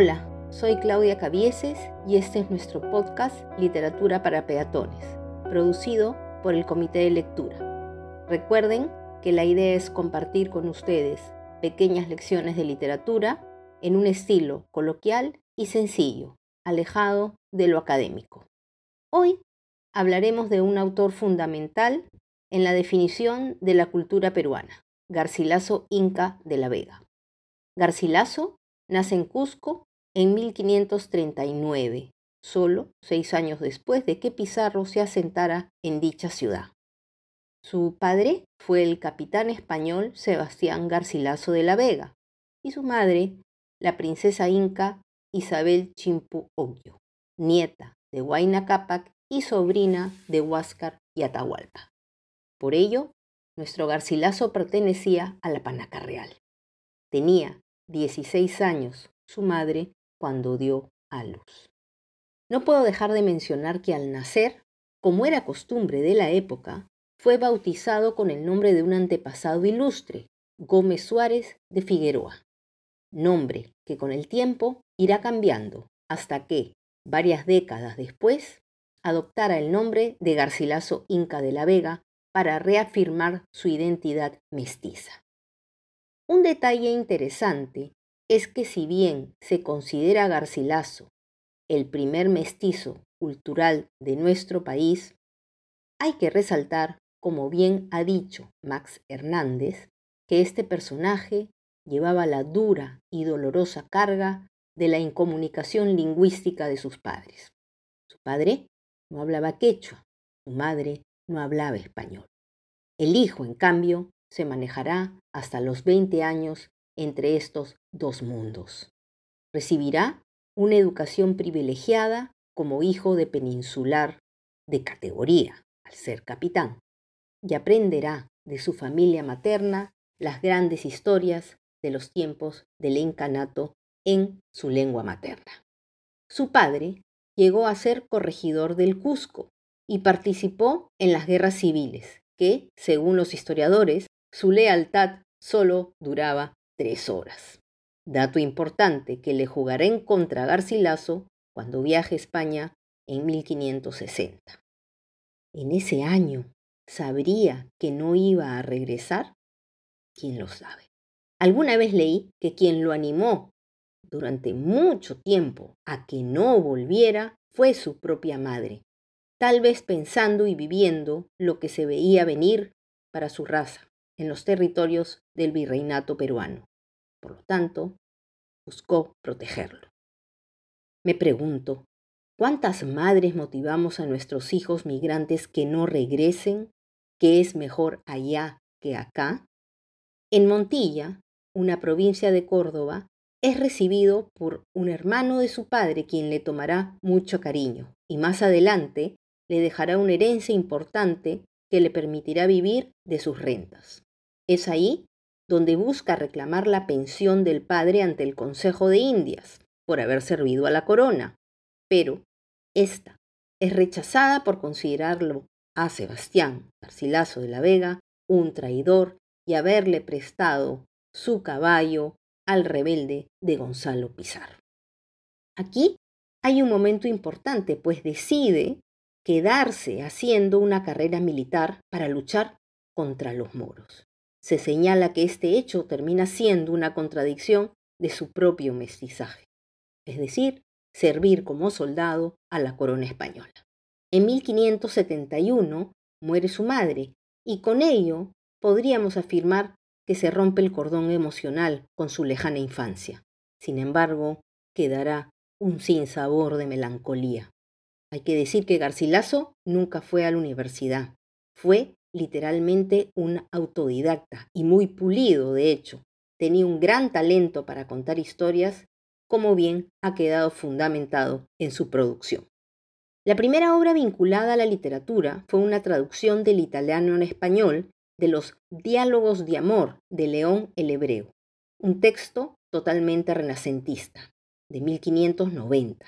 Hola, soy Claudia Cabieses y este es nuestro podcast Literatura para Peatones, producido por el Comité de Lectura. Recuerden que la idea es compartir con ustedes pequeñas lecciones de literatura en un estilo coloquial y sencillo, alejado de lo académico. Hoy hablaremos de un autor fundamental en la definición de la cultura peruana, Garcilaso Inca de la Vega. Garcilaso nace en Cusco en 1539, solo seis años después de que Pizarro se asentara en dicha ciudad. Su padre fue el capitán español Sebastián Garcilaso de la Vega y su madre, la princesa inca Isabel Chimpu Oggio, nieta de Huayna Cápac y sobrina de Huáscar y Atahualpa. Por ello, nuestro Garcilaso pertenecía a la Panaca Real. Tenía 16 años su madre cuando dio a luz. No puedo dejar de mencionar que al nacer, como era costumbre de la época, fue bautizado con el nombre de un antepasado ilustre, Gómez Suárez de Figueroa, nombre que con el tiempo irá cambiando hasta que, varias décadas después, adoptara el nombre de Garcilaso Inca de la Vega para reafirmar su identidad mestiza. Un detalle interesante es que si bien se considera Garcilaso el primer mestizo cultural de nuestro país, hay que resaltar, como bien ha dicho Max Hernández, que este personaje llevaba la dura y dolorosa carga de la incomunicación lingüística de sus padres. Su padre no hablaba quechua, su madre no hablaba español. El hijo, en cambio, se manejará hasta los 20 años entre estos dos mundos. Recibirá una educación privilegiada como hijo de peninsular de categoría, al ser capitán, y aprenderá de su familia materna las grandes historias de los tiempos del encanato en su lengua materna. Su padre llegó a ser corregidor del Cusco y participó en las guerras civiles, que, según los historiadores, su lealtad solo duraba tres horas. Dato importante que le jugará en contra a Garcilaso cuando viaje a España en 1560. En ese año, ¿sabría que no iba a regresar? ¿Quién lo sabe? Alguna vez leí que quien lo animó durante mucho tiempo a que no volviera fue su propia madre, tal vez pensando y viviendo lo que se veía venir para su raza en los territorios del virreinato peruano. Por lo tanto, buscó protegerlo. Me pregunto, ¿cuántas madres motivamos a nuestros hijos migrantes que no regresen? ¿Que es mejor allá que acá? En Montilla, una provincia de Córdoba, es recibido por un hermano de su padre quien le tomará mucho cariño y más adelante le dejará una herencia importante que le permitirá vivir de sus rentas. Es ahí donde busca reclamar la pensión del padre ante el Consejo de Indias por haber servido a la corona, pero esta es rechazada por considerarlo a Sebastián Garcilaso de la Vega un traidor y haberle prestado su caballo al rebelde de Gonzalo Pizarro. Aquí hay un momento importante, pues decide quedarse haciendo una carrera militar para luchar contra los moros se señala que este hecho termina siendo una contradicción de su propio mestizaje, es decir, servir como soldado a la corona española. En 1571 muere su madre y con ello podríamos afirmar que se rompe el cordón emocional con su lejana infancia. Sin embargo, quedará un sinsabor de melancolía. Hay que decir que Garcilaso nunca fue a la universidad. Fue literalmente un autodidacta y muy pulido, de hecho. Tenía un gran talento para contar historias, como bien ha quedado fundamentado en su producción. La primera obra vinculada a la literatura fue una traducción del italiano en español de los Diálogos de Amor de León el Hebreo, un texto totalmente renacentista, de 1590.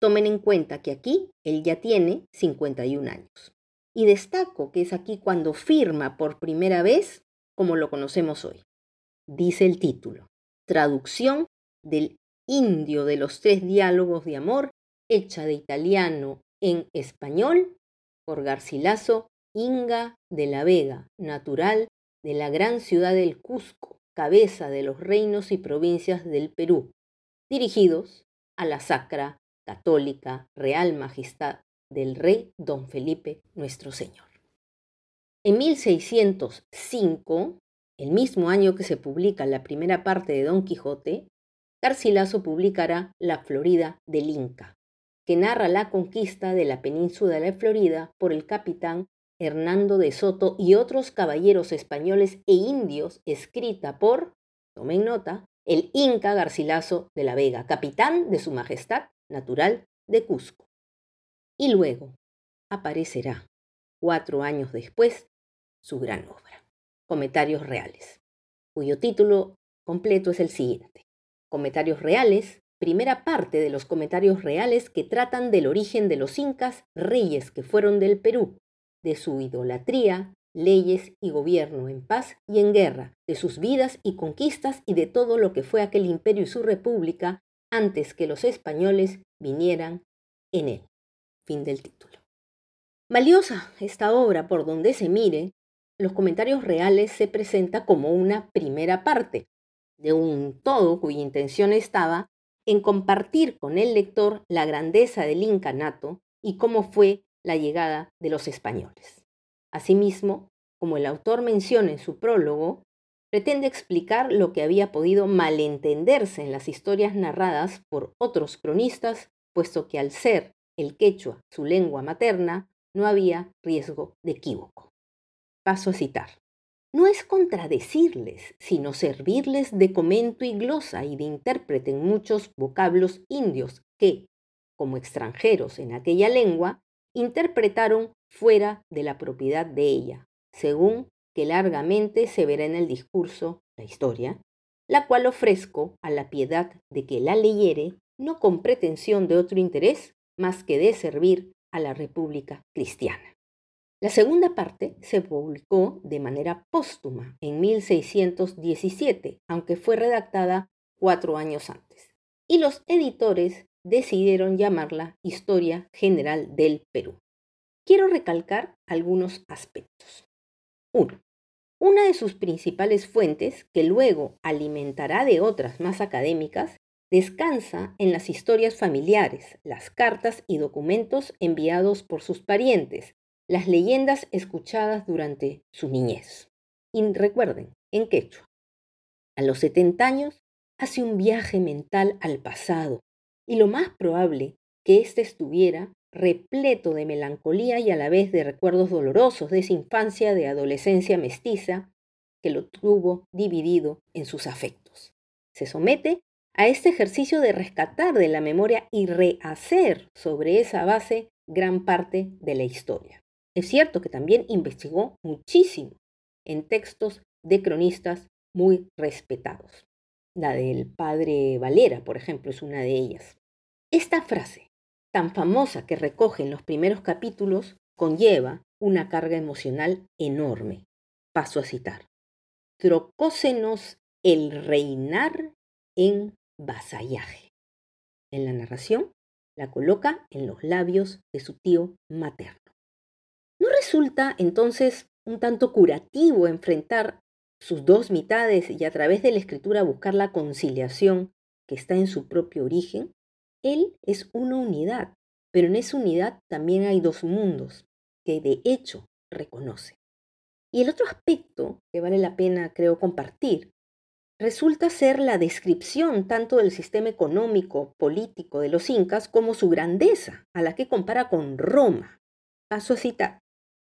Tomen en cuenta que aquí él ya tiene 51 años. Y destaco que es aquí cuando firma por primera vez como lo conocemos hoy. Dice el título, Traducción del indio de los tres diálogos de amor, hecha de italiano en español por Garcilaso Inga de la Vega, natural de la gran ciudad del Cusco, cabeza de los reinos y provincias del Perú, dirigidos a la sacra católica Real Majestad del Rey Don Felipe nuestro Señor. En 1605, el mismo año que se publica la primera parte de Don Quijote, Garcilaso publicará La Florida del Inca, que narra la conquista de la península de Florida por el capitán Hernando de Soto y otros caballeros españoles e indios, escrita por, tomen nota, el Inca Garcilaso de la Vega, capitán de su Majestad natural de Cusco. Y luego aparecerá, cuatro años después, su gran obra, Comentarios Reales, cuyo título completo es el siguiente. Comentarios Reales, primera parte de los comentarios reales que tratan del origen de los incas, reyes que fueron del Perú, de su idolatría, leyes y gobierno en paz y en guerra, de sus vidas y conquistas y de todo lo que fue aquel imperio y su república antes que los españoles vinieran en él. Fin del título. Valiosa esta obra por donde se mire, los comentarios reales se presenta como una primera parte de un todo cuya intención estaba en compartir con el lector la grandeza del incanato y cómo fue la llegada de los españoles. Asimismo, como el autor menciona en su prólogo, pretende explicar lo que había podido malentenderse en las historias narradas por otros cronistas, puesto que al ser el quechua su lengua materna, no había riesgo de equívoco. Paso a citar. No es contradecirles, sino servirles de comento y glosa y de intérprete en muchos vocablos indios que, como extranjeros en aquella lengua, interpretaron fuera de la propiedad de ella, según que largamente se verá en el discurso, la historia, la cual ofrezco a la piedad de que la leyere, no con pretensión de otro interés más que de servir a la República Cristiana. La segunda parte se publicó de manera póstuma en 1617, aunque fue redactada cuatro años antes, y los editores decidieron llamarla Historia General del Perú. Quiero recalcar algunos aspectos. 1. Una de sus principales fuentes, que luego alimentará de otras más académicas, descansa en las historias familiares, las cartas y documentos enviados por sus parientes, las leyendas escuchadas durante su niñez. Y recuerden, en quechua. A los 70 años hace un viaje mental al pasado, y lo más probable que éste estuviera repleto de melancolía y a la vez de recuerdos dolorosos de esa infancia de adolescencia mestiza que lo tuvo dividido en sus afectos. Se somete a este ejercicio de rescatar de la memoria y rehacer sobre esa base gran parte de la historia. Es cierto que también investigó muchísimo en textos de cronistas muy respetados. La del padre Valera, por ejemplo, es una de ellas. Esta frase, tan famosa que recoge en los primeros capítulos, conlleva una carga emocional enorme. Paso a citar. Trocósenos el reinar en vasallaje. En la narración, la coloca en los labios de su tío materno. ¿No resulta entonces un tanto curativo enfrentar sus dos mitades y a través de la escritura buscar la conciliación que está en su propio origen? Él es una unidad, pero en esa unidad también hay dos mundos que de hecho reconoce. Y el otro aspecto que vale la pena, creo, compartir, resulta ser la descripción tanto del sistema económico, político de los incas como su grandeza, a la que compara con Roma. Paso a citar,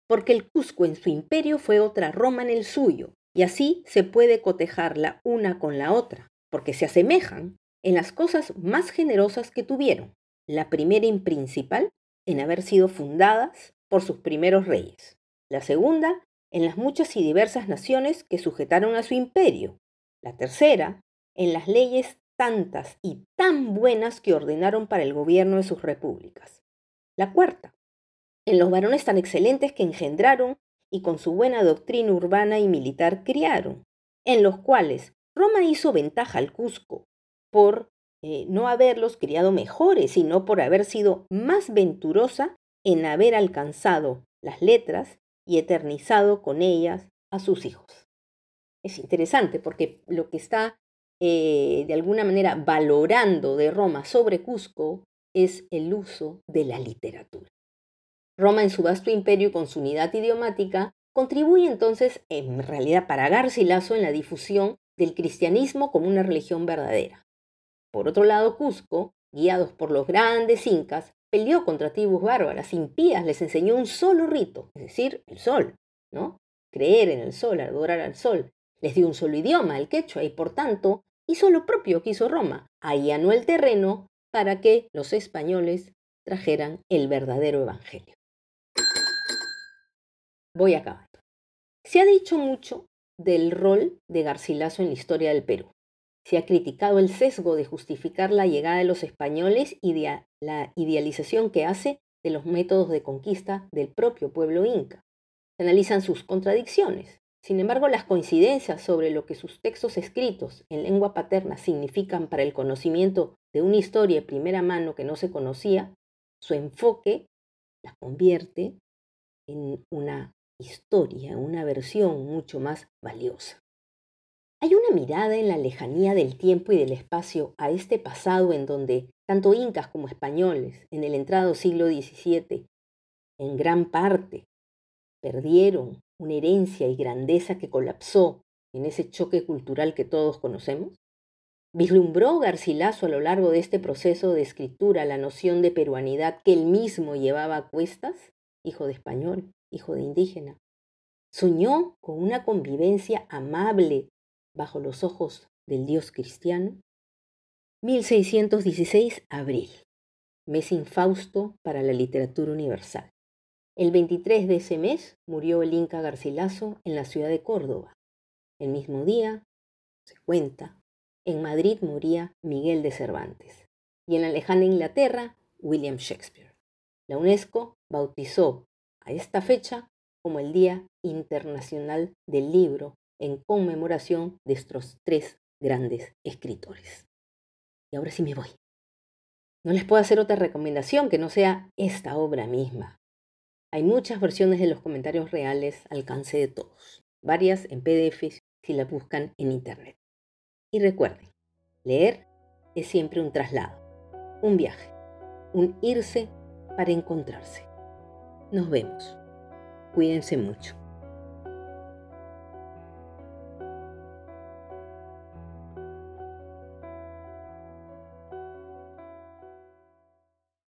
porque el Cusco en su imperio fue otra Roma en el suyo, y así se puede cotejar la una con la otra, porque se asemejan en las cosas más generosas que tuvieron, la primera y principal en haber sido fundadas por sus primeros reyes, la segunda en las muchas y diversas naciones que sujetaron a su imperio, la tercera en las leyes tantas y tan buenas que ordenaron para el gobierno de sus repúblicas, la cuarta en los varones tan excelentes que engendraron y con su buena doctrina urbana y militar criaron, en los cuales Roma hizo ventaja al Cusco por eh, no haberlos criado mejores, sino por haber sido más venturosa en haber alcanzado las letras y eternizado con ellas a sus hijos. Es interesante porque lo que está eh, de alguna manera valorando de Roma sobre Cusco es el uso de la literatura. Roma en su vasto imperio y con su unidad idiomática contribuye entonces en realidad para Garcilaso en la difusión del cristianismo como una religión verdadera. Por otro lado, Cusco, guiados por los grandes incas, peleó contra tribus bárbaras impías, les enseñó un solo rito, es decir, el sol, ¿no? Creer en el sol, adorar al sol. Les dio un solo idioma, el quechua, y por tanto hizo lo propio que hizo Roma, allanó el terreno para que los españoles trajeran el verdadero evangelio. Voy acabando. Se ha dicho mucho del rol de Garcilaso en la historia del Perú. Se ha criticado el sesgo de justificar la llegada de los españoles y de la idealización que hace de los métodos de conquista del propio pueblo inca. Se analizan sus contradicciones. Sin embargo, las coincidencias sobre lo que sus textos escritos en lengua paterna significan para el conocimiento de una historia de primera mano que no se conocía, su enfoque la convierte en una historia, una versión mucho más valiosa. Hay una mirada en la lejanía del tiempo y del espacio a este pasado en donde tanto incas como españoles, en el entrado siglo XVII, en gran parte perdieron una herencia y grandeza que colapsó en ese choque cultural que todos conocemos? ¿Vislumbró Garcilaso a lo largo de este proceso de escritura la noción de peruanidad que él mismo llevaba a cuestas? Hijo de español, hijo de indígena. Soñó con una convivencia amable bajo los ojos del Dios cristiano. 1616, abril, mes infausto para la literatura universal. El 23 de ese mes murió el Inca Garcilaso en la ciudad de Córdoba. El mismo día, se cuenta, en Madrid moría Miguel de Cervantes y en la lejana Inglaterra William Shakespeare. La UNESCO bautizó a esta fecha como el Día Internacional del Libro en conmemoración de estos tres grandes escritores. Y ahora sí me voy. No les puedo hacer otra recomendación que no sea esta obra misma. Hay muchas versiones de los comentarios reales al alcance de todos, varias en PDF si la buscan en Internet. Y recuerden, leer es siempre un traslado, un viaje, un irse para encontrarse. Nos vemos. Cuídense mucho.